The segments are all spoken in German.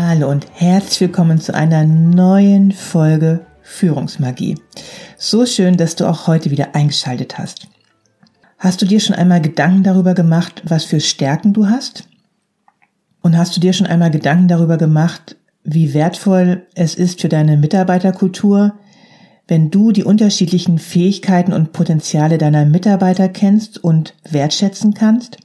Hallo und herzlich willkommen zu einer neuen Folge Führungsmagie. So schön, dass du auch heute wieder eingeschaltet hast. Hast du dir schon einmal Gedanken darüber gemacht, was für Stärken du hast? Und hast du dir schon einmal Gedanken darüber gemacht, wie wertvoll es ist für deine Mitarbeiterkultur, wenn du die unterschiedlichen Fähigkeiten und Potenziale deiner Mitarbeiter kennst und wertschätzen kannst?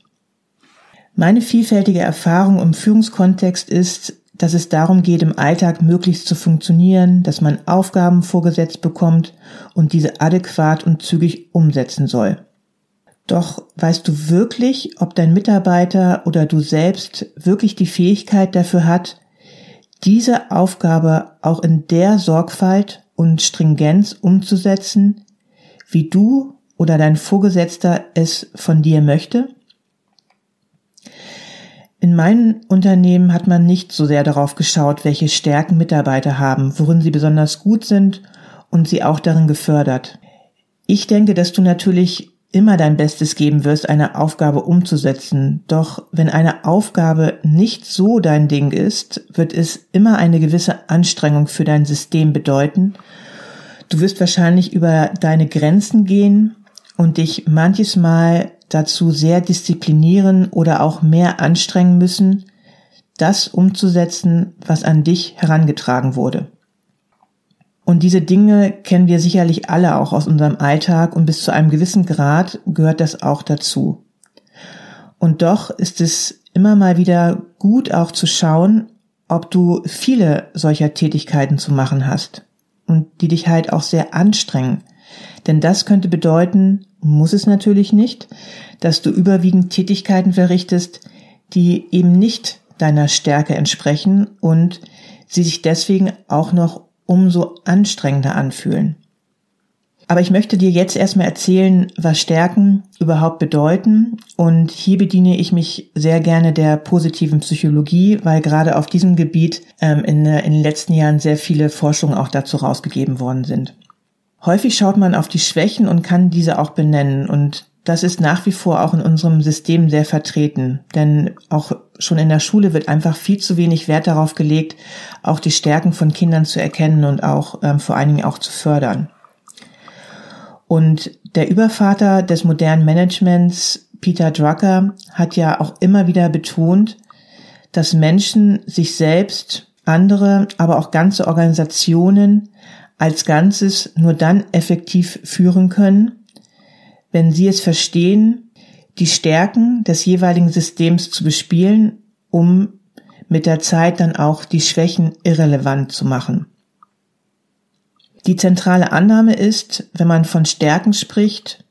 Meine vielfältige Erfahrung im Führungskontext ist, dass es darum geht, im Alltag möglichst zu funktionieren, dass man Aufgaben vorgesetzt bekommt und diese adäquat und zügig umsetzen soll. Doch weißt du wirklich, ob dein Mitarbeiter oder du selbst wirklich die Fähigkeit dafür hat, diese Aufgabe auch in der Sorgfalt und Stringenz umzusetzen, wie du oder dein Vorgesetzter es von dir möchte? In meinem Unternehmen hat man nicht so sehr darauf geschaut, welche Stärken Mitarbeiter haben, worin sie besonders gut sind und sie auch darin gefördert. Ich denke, dass du natürlich immer dein Bestes geben wirst, eine Aufgabe umzusetzen. Doch wenn eine Aufgabe nicht so dein Ding ist, wird es immer eine gewisse Anstrengung für dein System bedeuten. Du wirst wahrscheinlich über deine Grenzen gehen und dich manches Mal dazu sehr disziplinieren oder auch mehr anstrengen müssen, das umzusetzen, was an dich herangetragen wurde. Und diese Dinge kennen wir sicherlich alle auch aus unserem Alltag und bis zu einem gewissen Grad gehört das auch dazu. Und doch ist es immer mal wieder gut auch zu schauen, ob du viele solcher Tätigkeiten zu machen hast und die dich halt auch sehr anstrengen. Denn das könnte bedeuten, muss es natürlich nicht, dass du überwiegend Tätigkeiten verrichtest, die eben nicht deiner Stärke entsprechen und sie sich deswegen auch noch umso anstrengender anfühlen. Aber ich möchte dir jetzt erstmal erzählen, was Stärken überhaupt bedeuten. Und hier bediene ich mich sehr gerne der positiven Psychologie, weil gerade auf diesem Gebiet ähm, in, in den letzten Jahren sehr viele Forschungen auch dazu rausgegeben worden sind. Häufig schaut man auf die Schwächen und kann diese auch benennen. Und das ist nach wie vor auch in unserem System sehr vertreten. Denn auch schon in der Schule wird einfach viel zu wenig Wert darauf gelegt, auch die Stärken von Kindern zu erkennen und auch ähm, vor allen Dingen auch zu fördern. Und der Übervater des modernen Managements, Peter Drucker, hat ja auch immer wieder betont, dass Menschen sich selbst, andere, aber auch ganze Organisationen als Ganzes nur dann effektiv führen können, wenn sie es verstehen, die Stärken des jeweiligen Systems zu bespielen, um mit der Zeit dann auch die Schwächen irrelevant zu machen. Die zentrale Annahme ist, wenn man von Stärken spricht,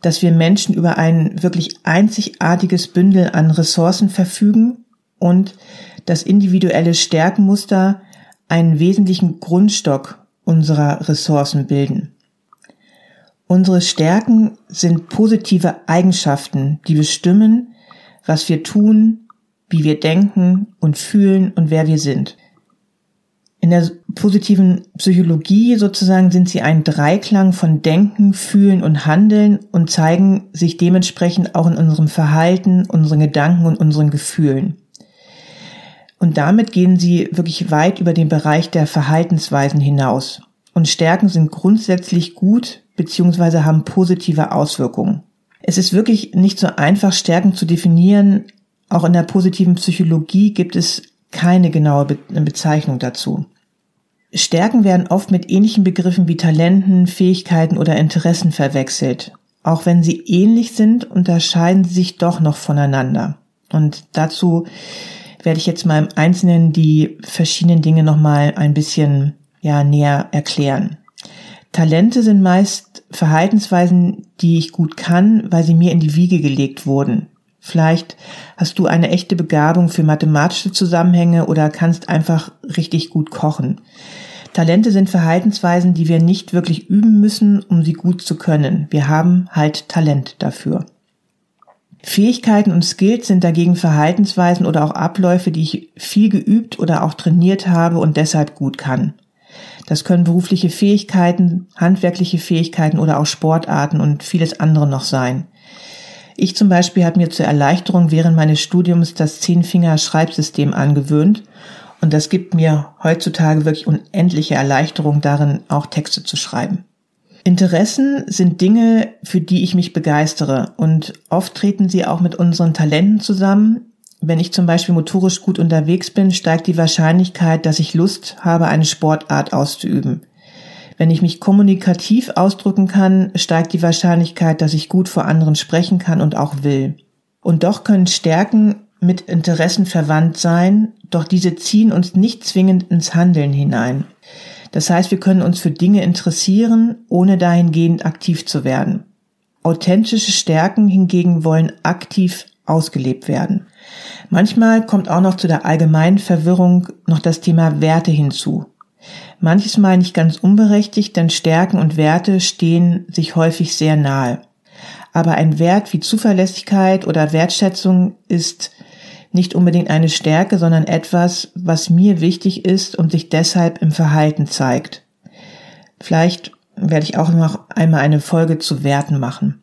dass wir Menschen über ein wirklich einzigartiges Bündel an Ressourcen verfügen und das individuelle Stärkenmuster einen wesentlichen Grundstock unserer Ressourcen bilden. Unsere Stärken sind positive Eigenschaften, die bestimmen, was wir tun, wie wir denken und fühlen und wer wir sind. In der positiven Psychologie sozusagen sind sie ein Dreiklang von Denken, Fühlen und Handeln und zeigen sich dementsprechend auch in unserem Verhalten, unseren Gedanken und unseren Gefühlen. Und damit gehen sie wirklich weit über den Bereich der Verhaltensweisen hinaus. Und Stärken sind grundsätzlich gut bzw. haben positive Auswirkungen. Es ist wirklich nicht so einfach, Stärken zu definieren. Auch in der positiven Psychologie gibt es keine genaue Be Bezeichnung dazu. Stärken werden oft mit ähnlichen Begriffen wie Talenten, Fähigkeiten oder Interessen verwechselt. Auch wenn sie ähnlich sind, unterscheiden sie sich doch noch voneinander. Und dazu werde ich jetzt mal im Einzelnen die verschiedenen Dinge nochmal ein bisschen ja, näher erklären. Talente sind meist Verhaltensweisen, die ich gut kann, weil sie mir in die Wiege gelegt wurden. Vielleicht hast du eine echte Begabung für mathematische Zusammenhänge oder kannst einfach richtig gut kochen. Talente sind Verhaltensweisen, die wir nicht wirklich üben müssen, um sie gut zu können. Wir haben halt Talent dafür. Fähigkeiten und Skills sind dagegen Verhaltensweisen oder auch Abläufe, die ich viel geübt oder auch trainiert habe und deshalb gut kann. Das können berufliche Fähigkeiten, handwerkliche Fähigkeiten oder auch Sportarten und vieles andere noch sein. Ich zum Beispiel habe mir zur Erleichterung während meines Studiums das Zehnfinger-Schreibsystem angewöhnt und das gibt mir heutzutage wirklich unendliche Erleichterung darin, auch Texte zu schreiben. Interessen sind Dinge, für die ich mich begeistere und oft treten sie auch mit unseren Talenten zusammen. Wenn ich zum Beispiel motorisch gut unterwegs bin, steigt die Wahrscheinlichkeit, dass ich Lust habe, eine Sportart auszuüben. Wenn ich mich kommunikativ ausdrücken kann, steigt die Wahrscheinlichkeit, dass ich gut vor anderen sprechen kann und auch will. Und doch können Stärken mit Interessen verwandt sein, doch diese ziehen uns nicht zwingend ins Handeln hinein. Das heißt, wir können uns für Dinge interessieren, ohne dahingehend aktiv zu werden. Authentische Stärken hingegen wollen aktiv ausgelebt werden. Manchmal kommt auch noch zu der allgemeinen Verwirrung noch das Thema Werte hinzu. Manches Mal nicht ganz unberechtigt, denn Stärken und Werte stehen sich häufig sehr nahe. Aber ein Wert wie Zuverlässigkeit oder Wertschätzung ist nicht unbedingt eine Stärke, sondern etwas, was mir wichtig ist und sich deshalb im Verhalten zeigt. Vielleicht werde ich auch noch einmal eine Folge zu Werten machen.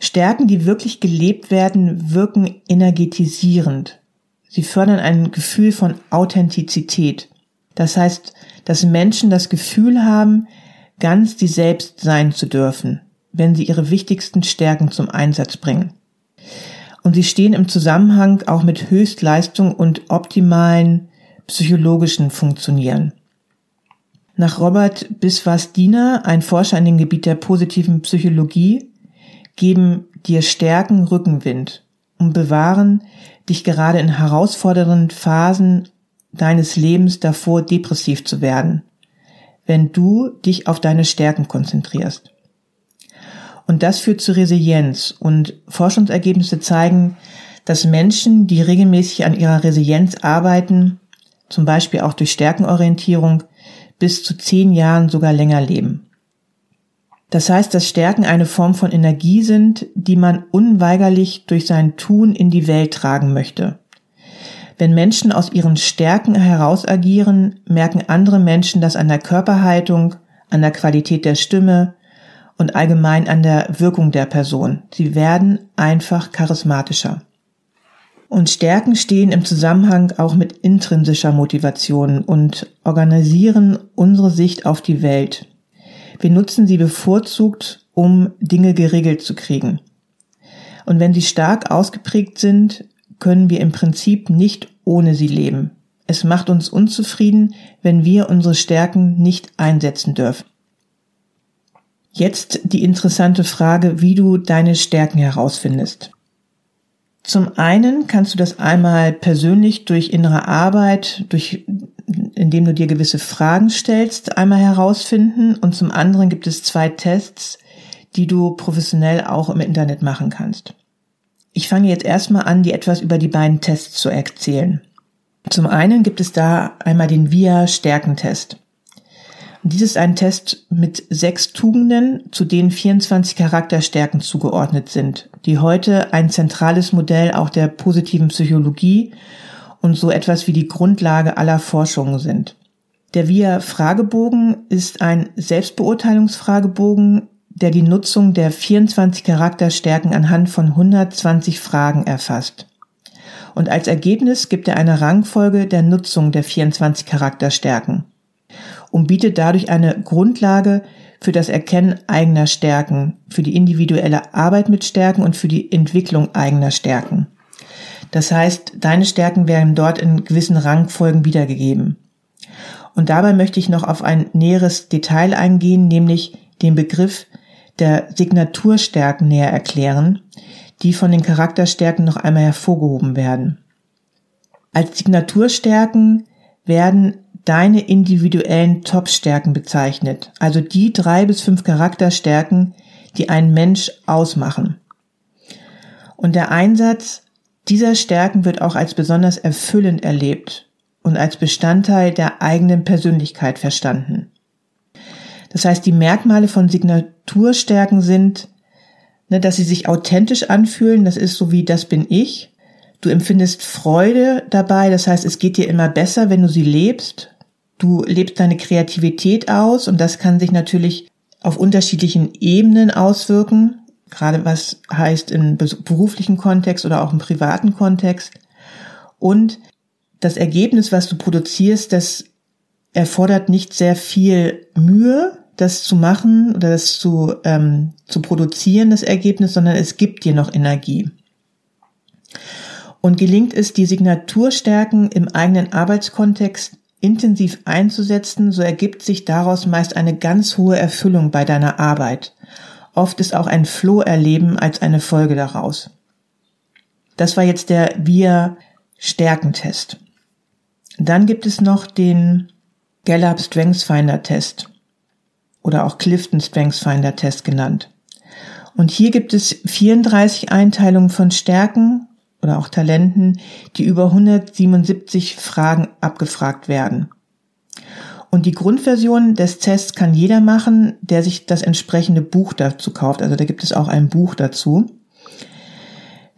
Stärken, die wirklich gelebt werden, wirken energetisierend. Sie fördern ein Gefühl von Authentizität. Das heißt, dass Menschen das Gefühl haben, ganz sie selbst sein zu dürfen, wenn sie ihre wichtigsten Stärken zum Einsatz bringen. Und sie stehen im Zusammenhang auch mit Höchstleistung und optimalen psychologischen Funktionieren. Nach Robert Biswas-Diener, ein Forscher in dem Gebiet der positiven Psychologie, geben dir Stärken Rückenwind und bewahren dich gerade in herausfordernden Phasen deines Lebens davor, depressiv zu werden, wenn du dich auf deine Stärken konzentrierst. Und das führt zu Resilienz. Und Forschungsergebnisse zeigen, dass Menschen, die regelmäßig an ihrer Resilienz arbeiten, zum Beispiel auch durch Stärkenorientierung, bis zu zehn Jahren sogar länger leben. Das heißt, dass Stärken eine Form von Energie sind, die man unweigerlich durch sein Tun in die Welt tragen möchte. Wenn Menschen aus ihren Stärken heraus agieren, merken andere Menschen das an der Körperhaltung, an der Qualität der Stimme und allgemein an der Wirkung der Person. Sie werden einfach charismatischer. Und Stärken stehen im Zusammenhang auch mit intrinsischer Motivation und organisieren unsere Sicht auf die Welt. Wir nutzen sie bevorzugt, um Dinge geregelt zu kriegen. Und wenn sie stark ausgeprägt sind, können wir im Prinzip nicht ohne sie leben. Es macht uns unzufrieden, wenn wir unsere Stärken nicht einsetzen dürfen. Jetzt die interessante Frage, wie du deine Stärken herausfindest. Zum einen kannst du das einmal persönlich durch innere Arbeit, durch, indem du dir gewisse Fragen stellst, einmal herausfinden und zum anderen gibt es zwei Tests, die du professionell auch im Internet machen kannst. Ich fange jetzt erstmal an, dir etwas über die beiden Tests zu erzählen. Zum einen gibt es da einmal den VIA-Stärkentest. Dies ist ein Test mit sechs Tugenden, zu denen 24 Charakterstärken zugeordnet sind, die heute ein zentrales Modell auch der positiven Psychologie und so etwas wie die Grundlage aller Forschungen sind. Der VIA-Fragebogen ist ein Selbstbeurteilungsfragebogen, der die Nutzung der 24 Charakterstärken anhand von 120 Fragen erfasst. Und als Ergebnis gibt er eine Rangfolge der Nutzung der 24 Charakterstärken und bietet dadurch eine Grundlage für das Erkennen eigener Stärken, für die individuelle Arbeit mit Stärken und für die Entwicklung eigener Stärken. Das heißt, deine Stärken werden dort in gewissen Rangfolgen wiedergegeben. Und dabei möchte ich noch auf ein näheres Detail eingehen, nämlich den Begriff der Signaturstärken näher erklären, die von den Charakterstärken noch einmal hervorgehoben werden. Als Signaturstärken werden deine individuellen Top-Stärken bezeichnet, also die drei bis fünf Charakterstärken, die einen Mensch ausmachen. Und der Einsatz dieser Stärken wird auch als besonders erfüllend erlebt und als Bestandteil der eigenen Persönlichkeit verstanden. Das heißt, die Merkmale von Signaturstärken sind, ne, dass sie sich authentisch anfühlen, das ist so wie das bin ich. Du empfindest Freude dabei, das heißt, es geht dir immer besser, wenn du sie lebst. Du lebst deine Kreativität aus und das kann sich natürlich auf unterschiedlichen Ebenen auswirken, gerade was heißt im beruflichen Kontext oder auch im privaten Kontext. Und das Ergebnis, was du produzierst, das erfordert nicht sehr viel Mühe, das zu machen oder das zu, ähm, zu produzieren, das Ergebnis, sondern es gibt dir noch Energie. Und gelingt es, die Signaturstärken im eigenen Arbeitskontext intensiv einzusetzen, so ergibt sich daraus meist eine ganz hohe Erfüllung bei deiner Arbeit. Oft ist auch ein Floh-Erleben als eine Folge daraus. Das war jetzt der Wir-Stärkentest. Dann gibt es noch den Gallup Strengths Finder Test oder auch Clifton Strengths Finder Test genannt. Und hier gibt es 34 Einteilungen von Stärken oder auch Talenten, die über 177 Fragen abgefragt werden. Und die Grundversion des Tests kann jeder machen, der sich das entsprechende Buch dazu kauft. Also da gibt es auch ein Buch dazu.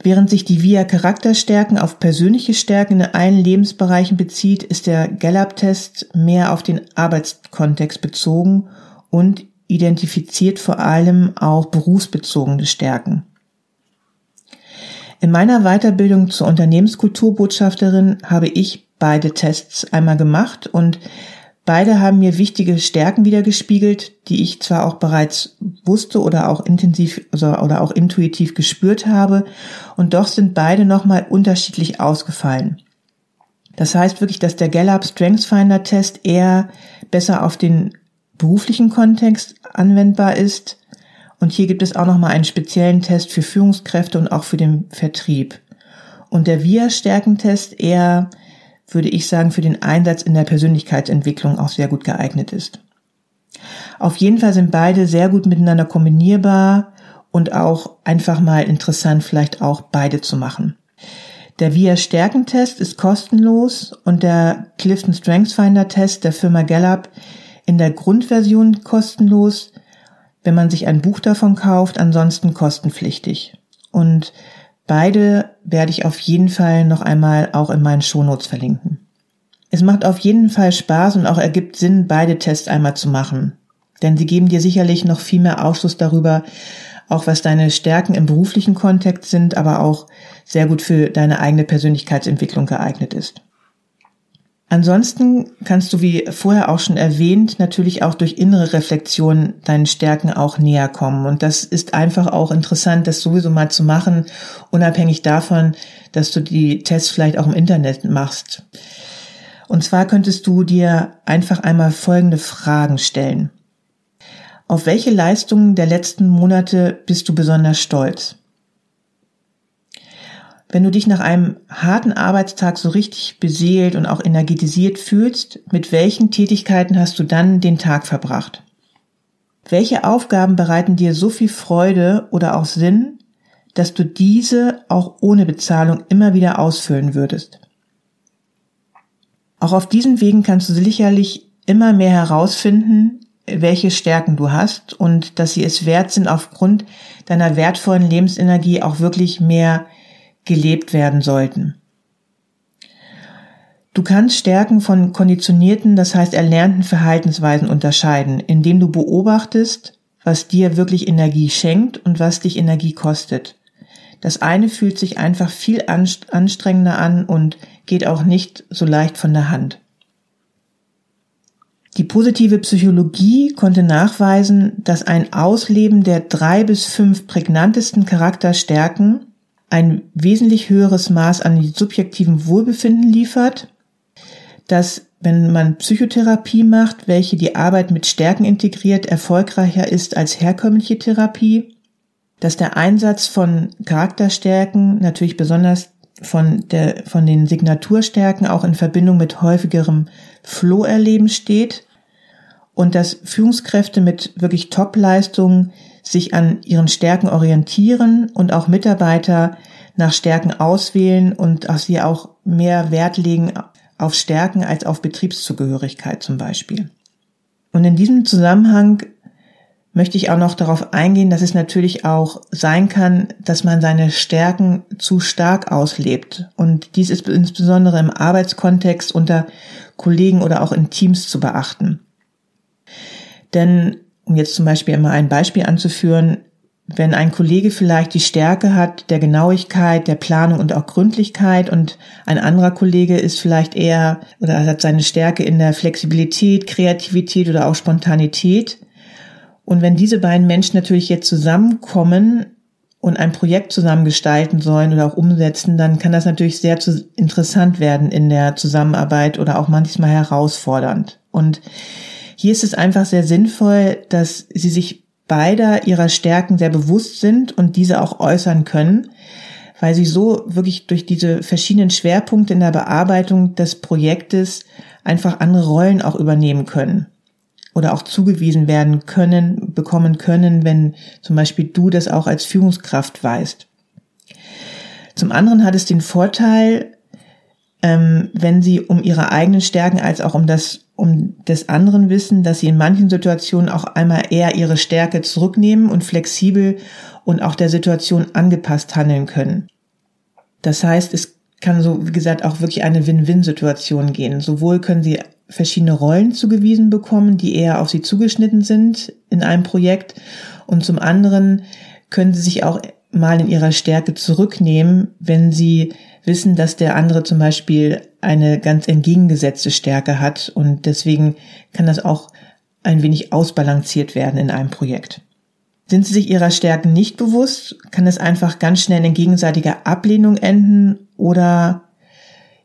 Während sich die VIA Charakterstärken auf persönliche Stärken in allen Lebensbereichen bezieht, ist der Gallup-Test mehr auf den Arbeitskontext bezogen und identifiziert vor allem auch berufsbezogene Stärken. In meiner Weiterbildung zur Unternehmenskulturbotschafterin habe ich beide Tests einmal gemacht und beide haben mir wichtige Stärken wiedergespiegelt, die ich zwar auch bereits wusste oder auch intensiv also, oder auch intuitiv gespürt habe und doch sind beide nochmal unterschiedlich ausgefallen. Das heißt wirklich, dass der Gallup Strengths Finder Test eher besser auf den beruflichen Kontext anwendbar ist und hier gibt es auch nochmal einen speziellen Test für Führungskräfte und auch für den Vertrieb. Und der Wir-Stärkentest eher, würde ich sagen, für den Einsatz in der Persönlichkeitsentwicklung auch sehr gut geeignet ist. Auf jeden Fall sind beide sehr gut miteinander kombinierbar und auch einfach mal interessant, vielleicht auch beide zu machen. Der VIA-Stärkentest ist kostenlos und der Clifton Strengths Finder Test der Firma Gallup in der Grundversion kostenlos wenn man sich ein Buch davon kauft, ansonsten kostenpflichtig. Und beide werde ich auf jeden Fall noch einmal auch in meinen Shownotes verlinken. Es macht auf jeden Fall Spaß und auch ergibt Sinn, beide Tests einmal zu machen. Denn sie geben dir sicherlich noch viel mehr Aufschluss darüber, auch was deine Stärken im beruflichen Kontext sind, aber auch sehr gut für deine eigene Persönlichkeitsentwicklung geeignet ist. Ansonsten kannst du, wie vorher auch schon erwähnt, natürlich auch durch innere Reflexion deinen Stärken auch näher kommen. Und das ist einfach auch interessant, das sowieso mal zu machen, unabhängig davon, dass du die Tests vielleicht auch im Internet machst. Und zwar könntest du dir einfach einmal folgende Fragen stellen. Auf welche Leistungen der letzten Monate bist du besonders stolz? Wenn du dich nach einem harten Arbeitstag so richtig beseelt und auch energetisiert fühlst, mit welchen Tätigkeiten hast du dann den Tag verbracht? Welche Aufgaben bereiten dir so viel Freude oder auch Sinn, dass du diese auch ohne Bezahlung immer wieder ausfüllen würdest? Auch auf diesen Wegen kannst du sicherlich immer mehr herausfinden, welche Stärken du hast und dass sie es wert sind, aufgrund deiner wertvollen Lebensenergie auch wirklich mehr gelebt werden sollten. Du kannst Stärken von konditionierten, das heißt erlernten Verhaltensweisen unterscheiden, indem du beobachtest, was dir wirklich Energie schenkt und was dich Energie kostet. Das eine fühlt sich einfach viel anstrengender an und geht auch nicht so leicht von der Hand. Die positive Psychologie konnte nachweisen, dass ein Ausleben der drei bis fünf prägnantesten Charakterstärken ein wesentlich höheres Maß an subjektivem Wohlbefinden liefert, dass wenn man Psychotherapie macht, welche die Arbeit mit Stärken integriert, erfolgreicher ist als herkömmliche Therapie, dass der Einsatz von Charakterstärken, natürlich besonders von, der, von den Signaturstärken auch in Verbindung mit häufigerem Flow-Erleben steht und dass Führungskräfte mit wirklich Top-Leistungen sich an ihren Stärken orientieren und auch Mitarbeiter nach Stärken auswählen und dass sie auch mehr Wert legen auf Stärken als auf Betriebszugehörigkeit zum Beispiel. Und in diesem Zusammenhang möchte ich auch noch darauf eingehen, dass es natürlich auch sein kann, dass man seine Stärken zu stark auslebt. Und dies ist insbesondere im Arbeitskontext unter Kollegen oder auch in Teams zu beachten. Denn, um jetzt zum Beispiel immer ein Beispiel anzuführen, wenn ein Kollege vielleicht die Stärke hat der Genauigkeit, der Planung und auch Gründlichkeit und ein anderer Kollege ist vielleicht eher oder hat seine Stärke in der Flexibilität, Kreativität oder auch Spontanität. Und wenn diese beiden Menschen natürlich jetzt zusammenkommen und ein Projekt zusammen gestalten sollen oder auch umsetzen, dann kann das natürlich sehr interessant werden in der Zusammenarbeit oder auch manchmal herausfordernd. Und hier ist es einfach sehr sinnvoll, dass sie sich beider ihrer Stärken sehr bewusst sind und diese auch äußern können, weil sie so wirklich durch diese verschiedenen Schwerpunkte in der Bearbeitung des Projektes einfach andere Rollen auch übernehmen können oder auch zugewiesen werden können, bekommen können, wenn zum Beispiel du das auch als Führungskraft weißt. Zum anderen hat es den Vorteil, ähm, wenn sie um ihre eigenen Stärken als auch um das um des anderen wissen, dass sie in manchen Situationen auch einmal eher ihre Stärke zurücknehmen und flexibel und auch der Situation angepasst handeln können. Das heißt, es kann so, wie gesagt, auch wirklich eine Win-Win-Situation gehen. Sowohl können sie verschiedene Rollen zugewiesen bekommen, die eher auf sie zugeschnitten sind in einem Projekt und zum anderen können sie sich auch mal in ihrer Stärke zurücknehmen, wenn sie wissen, dass der andere zum Beispiel eine ganz entgegengesetzte Stärke hat und deswegen kann das auch ein wenig ausbalanciert werden in einem Projekt. Sind Sie sich Ihrer Stärken nicht bewusst, kann es einfach ganz schnell in gegenseitiger Ablehnung enden oder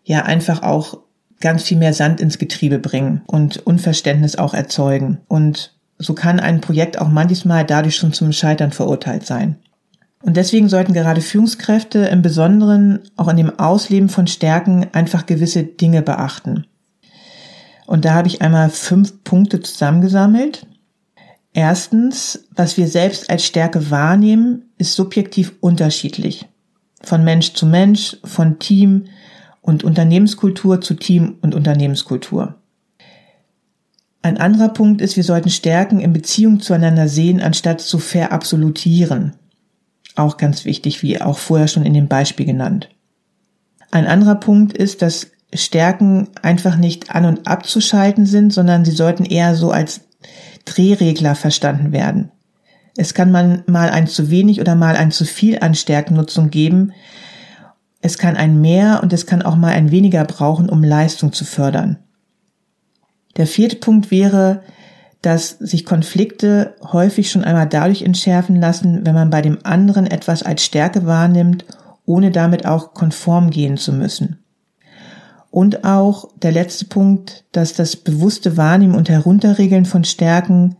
ja einfach auch ganz viel mehr Sand ins Getriebe bringen und Unverständnis auch erzeugen. Und so kann ein Projekt auch manchmal dadurch schon zum Scheitern verurteilt sein. Und deswegen sollten gerade Führungskräfte im Besonderen auch in dem Ausleben von Stärken einfach gewisse Dinge beachten. Und da habe ich einmal fünf Punkte zusammengesammelt. Erstens, was wir selbst als Stärke wahrnehmen, ist subjektiv unterschiedlich. Von Mensch zu Mensch, von Team und Unternehmenskultur zu Team und Unternehmenskultur. Ein anderer Punkt ist, wir sollten Stärken in Beziehung zueinander sehen, anstatt zu verabsolutieren. Auch ganz wichtig, wie auch vorher schon in dem Beispiel genannt. Ein anderer Punkt ist, dass Stärken einfach nicht an und abzuschalten sind, sondern sie sollten eher so als Drehregler verstanden werden. Es kann man mal ein zu wenig oder mal ein zu viel an Stärkennutzung geben. Es kann ein mehr und es kann auch mal ein weniger brauchen, um Leistung zu fördern. Der vierte Punkt wäre, dass sich Konflikte häufig schon einmal dadurch entschärfen lassen, wenn man bei dem anderen etwas als Stärke wahrnimmt, ohne damit auch konform gehen zu müssen. Und auch der letzte Punkt, dass das bewusste Wahrnehmen und Herunterregeln von Stärken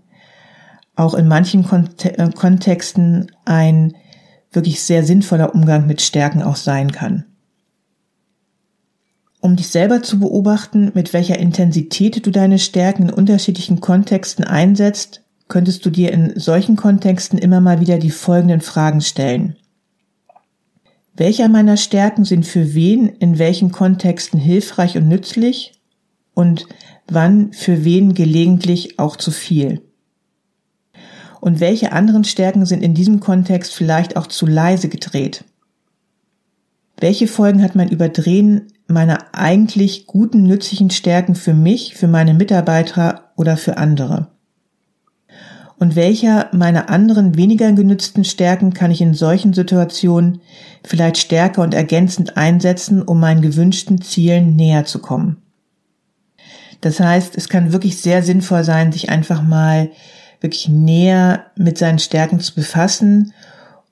auch in manchen äh, Kontexten ein wirklich sehr sinnvoller Umgang mit Stärken auch sein kann. Um dich selber zu beobachten, mit welcher Intensität du deine Stärken in unterschiedlichen Kontexten einsetzt, könntest du dir in solchen Kontexten immer mal wieder die folgenden Fragen stellen. Welcher meiner Stärken sind für wen in welchen Kontexten hilfreich und nützlich und wann für wen gelegentlich auch zu viel? Und welche anderen Stärken sind in diesem Kontext vielleicht auch zu leise gedreht? Welche Folgen hat mein Überdrehen meiner eigentlich guten, nützlichen Stärken für mich, für meine Mitarbeiter oder für andere? Und welcher meiner anderen weniger genützten Stärken kann ich in solchen Situationen vielleicht stärker und ergänzend einsetzen, um meinen gewünschten Zielen näher zu kommen? Das heißt, es kann wirklich sehr sinnvoll sein, sich einfach mal wirklich näher mit seinen Stärken zu befassen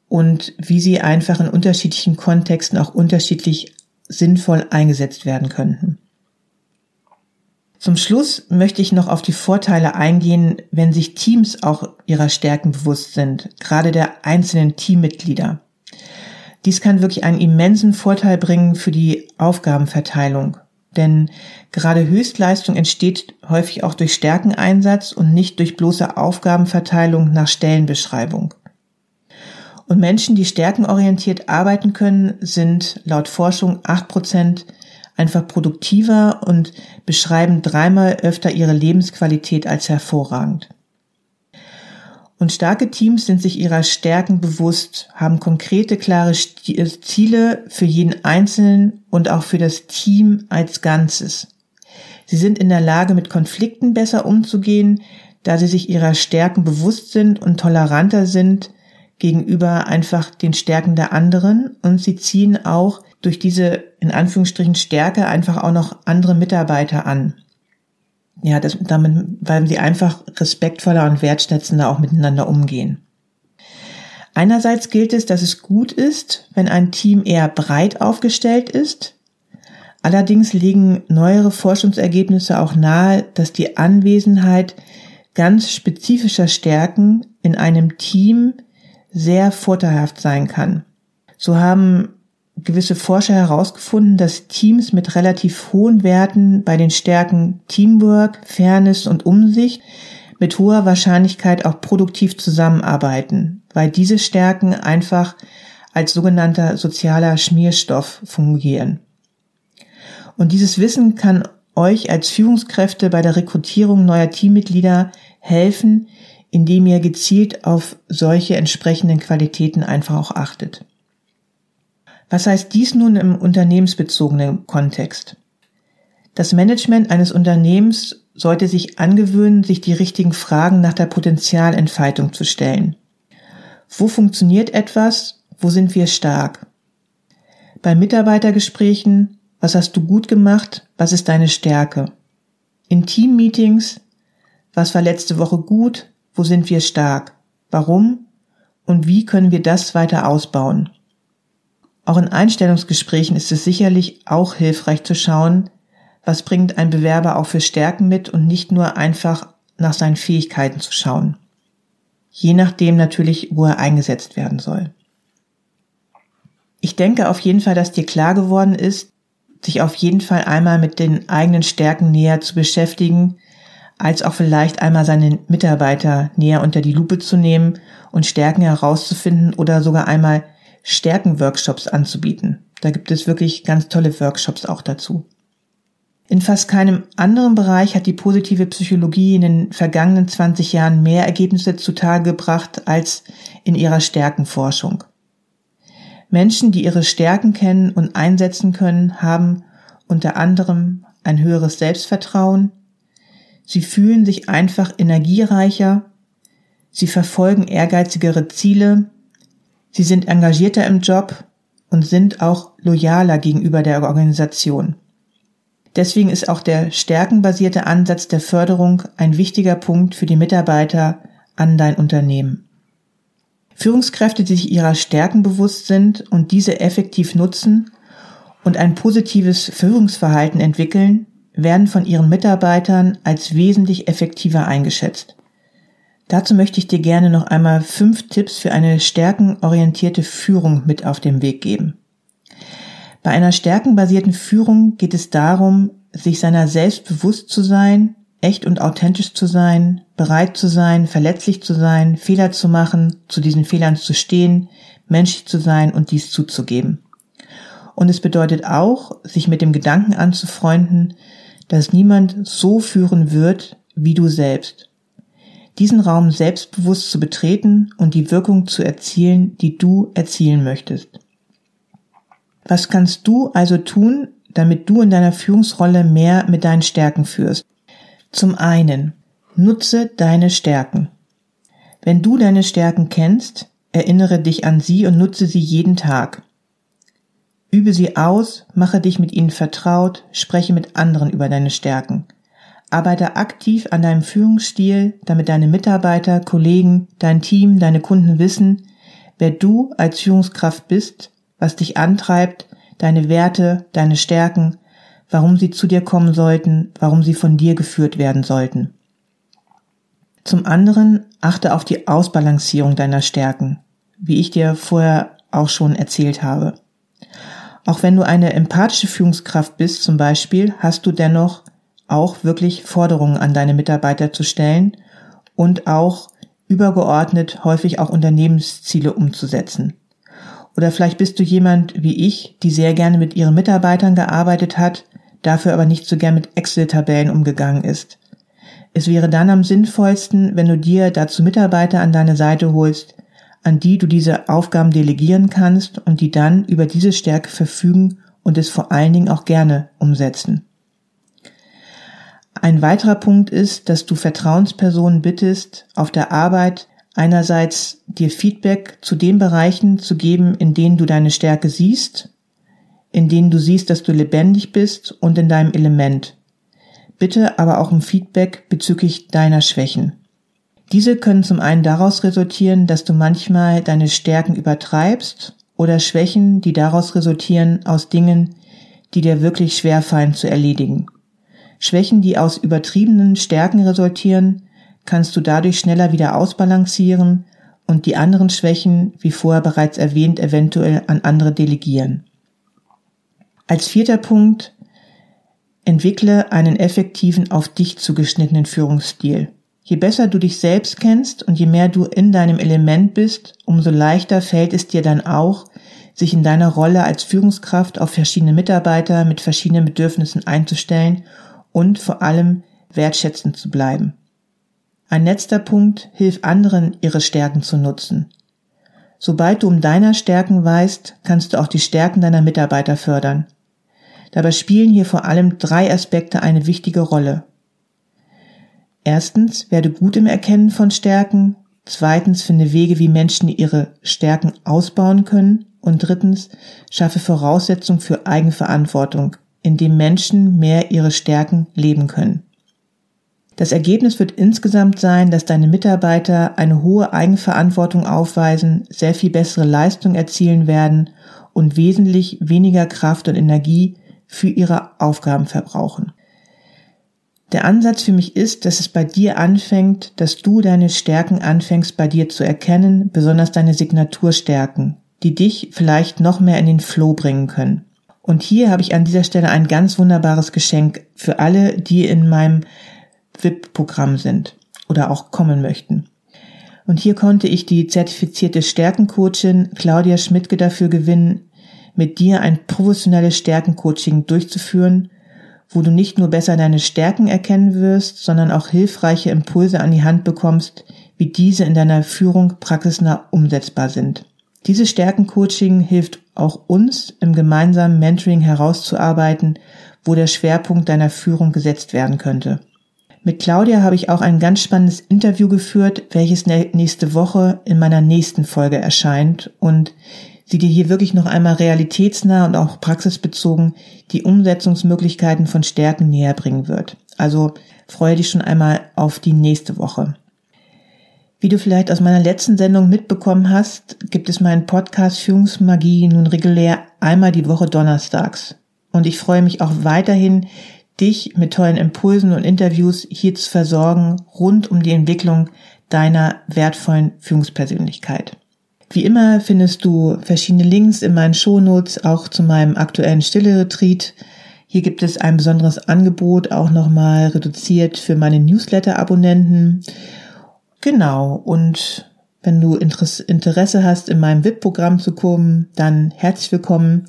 und wie sie einfach in unterschiedlichen Kontexten auch unterschiedlich sinnvoll eingesetzt werden könnten. Zum Schluss möchte ich noch auf die Vorteile eingehen, wenn sich Teams auch ihrer Stärken bewusst sind, gerade der einzelnen Teammitglieder. Dies kann wirklich einen immensen Vorteil bringen für die Aufgabenverteilung. Denn gerade Höchstleistung entsteht häufig auch durch Stärkeneinsatz und nicht durch bloße Aufgabenverteilung nach Stellenbeschreibung. Und Menschen, die stärkenorientiert arbeiten können, sind laut Forschung acht Prozent einfach produktiver und beschreiben dreimal öfter ihre Lebensqualität als hervorragend. Und starke Teams sind sich ihrer Stärken bewusst, haben konkrete, klare äh, Ziele für jeden Einzelnen und auch für das Team als Ganzes. Sie sind in der Lage, mit Konflikten besser umzugehen, da sie sich ihrer Stärken bewusst sind und toleranter sind gegenüber einfach den Stärken der anderen und sie ziehen auch durch diese in Anführungsstrichen Stärke einfach auch noch andere Mitarbeiter an. Ja, das, damit, weil sie einfach respektvoller und wertschätzender auch miteinander umgehen. Einerseits gilt es, dass es gut ist, wenn ein Team eher breit aufgestellt ist. Allerdings legen neuere Forschungsergebnisse auch nahe, dass die Anwesenheit ganz spezifischer Stärken in einem Team sehr vorteilhaft sein kann. So haben gewisse Forscher herausgefunden, dass Teams mit relativ hohen Werten bei den Stärken Teamwork, Fairness und Umsicht mit hoher Wahrscheinlichkeit auch produktiv zusammenarbeiten, weil diese Stärken einfach als sogenannter sozialer Schmierstoff fungieren. Und dieses Wissen kann euch als Führungskräfte bei der Rekrutierung neuer Teammitglieder helfen, indem ihr gezielt auf solche entsprechenden Qualitäten einfach auch achtet. Was heißt dies nun im unternehmensbezogenen Kontext? Das Management eines Unternehmens sollte sich angewöhnen, sich die richtigen Fragen nach der Potenzialentfaltung zu stellen. Wo funktioniert etwas? Wo sind wir stark? Bei Mitarbeitergesprächen, was hast du gut gemacht? Was ist deine Stärke? In Teammeetings, was war letzte Woche gut? Wo sind wir stark? Warum? Und wie können wir das weiter ausbauen? Auch in Einstellungsgesprächen ist es sicherlich auch hilfreich zu schauen, was bringt ein Bewerber auch für Stärken mit und nicht nur einfach nach seinen Fähigkeiten zu schauen. Je nachdem natürlich, wo er eingesetzt werden soll. Ich denke auf jeden Fall, dass dir klar geworden ist, sich auf jeden Fall einmal mit den eigenen Stärken näher zu beschäftigen, als auch vielleicht einmal seine Mitarbeiter näher unter die Lupe zu nehmen und Stärken herauszufinden oder sogar einmal Stärkenworkshops anzubieten. Da gibt es wirklich ganz tolle Workshops auch dazu. In fast keinem anderen Bereich hat die positive Psychologie in den vergangenen 20 Jahren mehr Ergebnisse zutage gebracht als in ihrer Stärkenforschung. Menschen, die ihre Stärken kennen und einsetzen können, haben unter anderem ein höheres Selbstvertrauen, sie fühlen sich einfach energiereicher, sie verfolgen ehrgeizigere Ziele Sie sind engagierter im Job und sind auch loyaler gegenüber der Organisation. Deswegen ist auch der stärkenbasierte Ansatz der Förderung ein wichtiger Punkt für die Mitarbeiter an dein Unternehmen. Führungskräfte, die sich ihrer Stärken bewusst sind und diese effektiv nutzen und ein positives Führungsverhalten entwickeln, werden von ihren Mitarbeitern als wesentlich effektiver eingeschätzt. Dazu möchte ich dir gerne noch einmal fünf Tipps für eine stärkenorientierte Führung mit auf den Weg geben. Bei einer stärkenbasierten Führung geht es darum, sich seiner selbst bewusst zu sein, echt und authentisch zu sein, bereit zu sein, verletzlich zu sein, Fehler zu machen, zu diesen Fehlern zu stehen, menschlich zu sein und dies zuzugeben. Und es bedeutet auch, sich mit dem Gedanken anzufreunden, dass niemand so führen wird wie du selbst diesen Raum selbstbewusst zu betreten und die Wirkung zu erzielen, die du erzielen möchtest. Was kannst du also tun, damit du in deiner Führungsrolle mehr mit deinen Stärken führst? Zum einen, nutze deine Stärken. Wenn du deine Stärken kennst, erinnere dich an sie und nutze sie jeden Tag. Übe sie aus, mache dich mit ihnen vertraut, spreche mit anderen über deine Stärken. Arbeite aktiv an deinem Führungsstil, damit deine Mitarbeiter, Kollegen, dein Team, deine Kunden wissen, wer du als Führungskraft bist, was dich antreibt, deine Werte, deine Stärken, warum sie zu dir kommen sollten, warum sie von dir geführt werden sollten. Zum anderen achte auf die Ausbalancierung deiner Stärken, wie ich dir vorher auch schon erzählt habe. Auch wenn du eine empathische Führungskraft bist zum Beispiel, hast du dennoch auch wirklich Forderungen an deine Mitarbeiter zu stellen und auch übergeordnet häufig auch Unternehmensziele umzusetzen. Oder vielleicht bist du jemand wie ich, die sehr gerne mit ihren Mitarbeitern gearbeitet hat, dafür aber nicht so gern mit Excel-Tabellen umgegangen ist. Es wäre dann am sinnvollsten, wenn du dir dazu Mitarbeiter an deine Seite holst, an die du diese Aufgaben delegieren kannst und die dann über diese Stärke verfügen und es vor allen Dingen auch gerne umsetzen. Ein weiterer Punkt ist, dass du Vertrauenspersonen bittest, auf der Arbeit einerseits dir Feedback zu den Bereichen zu geben, in denen du deine Stärke siehst, in denen du siehst, dass du lebendig bist und in deinem Element. Bitte aber auch um Feedback bezüglich deiner Schwächen. Diese können zum einen daraus resultieren, dass du manchmal deine Stärken übertreibst oder Schwächen, die daraus resultieren aus Dingen, die dir wirklich schwerfallen zu erledigen. Schwächen, die aus übertriebenen Stärken resultieren, kannst du dadurch schneller wieder ausbalancieren und die anderen Schwächen, wie vorher bereits erwähnt, eventuell an andere delegieren. Als vierter Punkt, entwickle einen effektiven, auf dich zugeschnittenen Führungsstil. Je besser du dich selbst kennst und je mehr du in deinem Element bist, umso leichter fällt es dir dann auch, sich in deiner Rolle als Führungskraft auf verschiedene Mitarbeiter mit verschiedenen Bedürfnissen einzustellen und vor allem wertschätzend zu bleiben. Ein letzter Punkt, hilf anderen, ihre Stärken zu nutzen. Sobald du um deiner Stärken weißt, kannst du auch die Stärken deiner Mitarbeiter fördern. Dabei spielen hier vor allem drei Aspekte eine wichtige Rolle. Erstens, werde gut im Erkennen von Stärken. Zweitens, finde Wege, wie Menschen ihre Stärken ausbauen können. Und drittens, schaffe Voraussetzungen für Eigenverantwortung, indem Menschen mehr ihre Stärken leben können. Das Ergebnis wird insgesamt sein, dass deine Mitarbeiter eine hohe Eigenverantwortung aufweisen, sehr viel bessere Leistung erzielen werden und wesentlich weniger Kraft und Energie für ihre Aufgaben verbrauchen. Der Ansatz für mich ist, dass es bei dir anfängt, dass du deine Stärken anfängst bei dir zu erkennen, besonders deine Signaturstärken, die dich vielleicht noch mehr in den Flow bringen können. Und hier habe ich an dieser Stelle ein ganz wunderbares Geschenk für alle, die in meinem VIP-Programm sind oder auch kommen möchten. Und hier konnte ich die zertifizierte Stärkencoachin Claudia Schmidtke dafür gewinnen, mit dir ein professionelles Stärkencoaching durchzuführen, wo du nicht nur besser deine Stärken erkennen wirst, sondern auch hilfreiche Impulse an die Hand bekommst, wie diese in deiner Führung praxisnah umsetzbar sind. Dieses Stärkencoaching hilft auch uns im gemeinsamen Mentoring herauszuarbeiten, wo der Schwerpunkt deiner Führung gesetzt werden könnte. Mit Claudia habe ich auch ein ganz spannendes Interview geführt, welches nächste Woche in meiner nächsten Folge erscheint und sie dir hier wirklich noch einmal realitätsnah und auch praxisbezogen die Umsetzungsmöglichkeiten von Stärken näher bringen wird. Also freue dich schon einmal auf die nächste Woche. Wie du vielleicht aus meiner letzten Sendung mitbekommen hast, gibt es meinen Podcast Führungsmagie nun regulär einmal die Woche donnerstags. Und ich freue mich auch weiterhin, dich mit tollen Impulsen und Interviews hier zu versorgen rund um die Entwicklung deiner wertvollen Führungspersönlichkeit. Wie immer findest du verschiedene Links in meinen Shownotes, auch zu meinem aktuellen Stille-Retreat. Hier gibt es ein besonderes Angebot, auch nochmal reduziert für meine Newsletter-Abonnenten. Genau, und wenn du Interesse hast, in meinem VIP-Programm zu kommen, dann herzlich willkommen.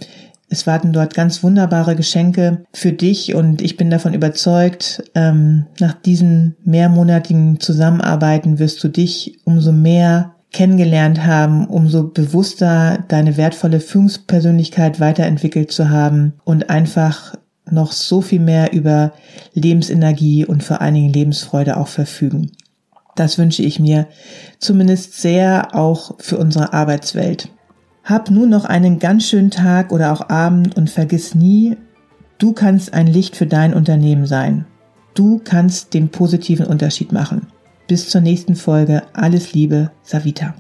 Es warten dort ganz wunderbare Geschenke für dich und ich bin davon überzeugt, ähm, nach diesen mehrmonatigen Zusammenarbeiten wirst du dich umso mehr kennengelernt haben, umso bewusster deine wertvolle Führungspersönlichkeit weiterentwickelt zu haben und einfach noch so viel mehr über Lebensenergie und vor allen Dingen Lebensfreude auch verfügen. Das wünsche ich mir zumindest sehr auch für unsere Arbeitswelt. Hab nun noch einen ganz schönen Tag oder auch Abend und vergiss nie, du kannst ein Licht für dein Unternehmen sein. Du kannst den positiven Unterschied machen. Bis zur nächsten Folge. Alles Liebe, Savita.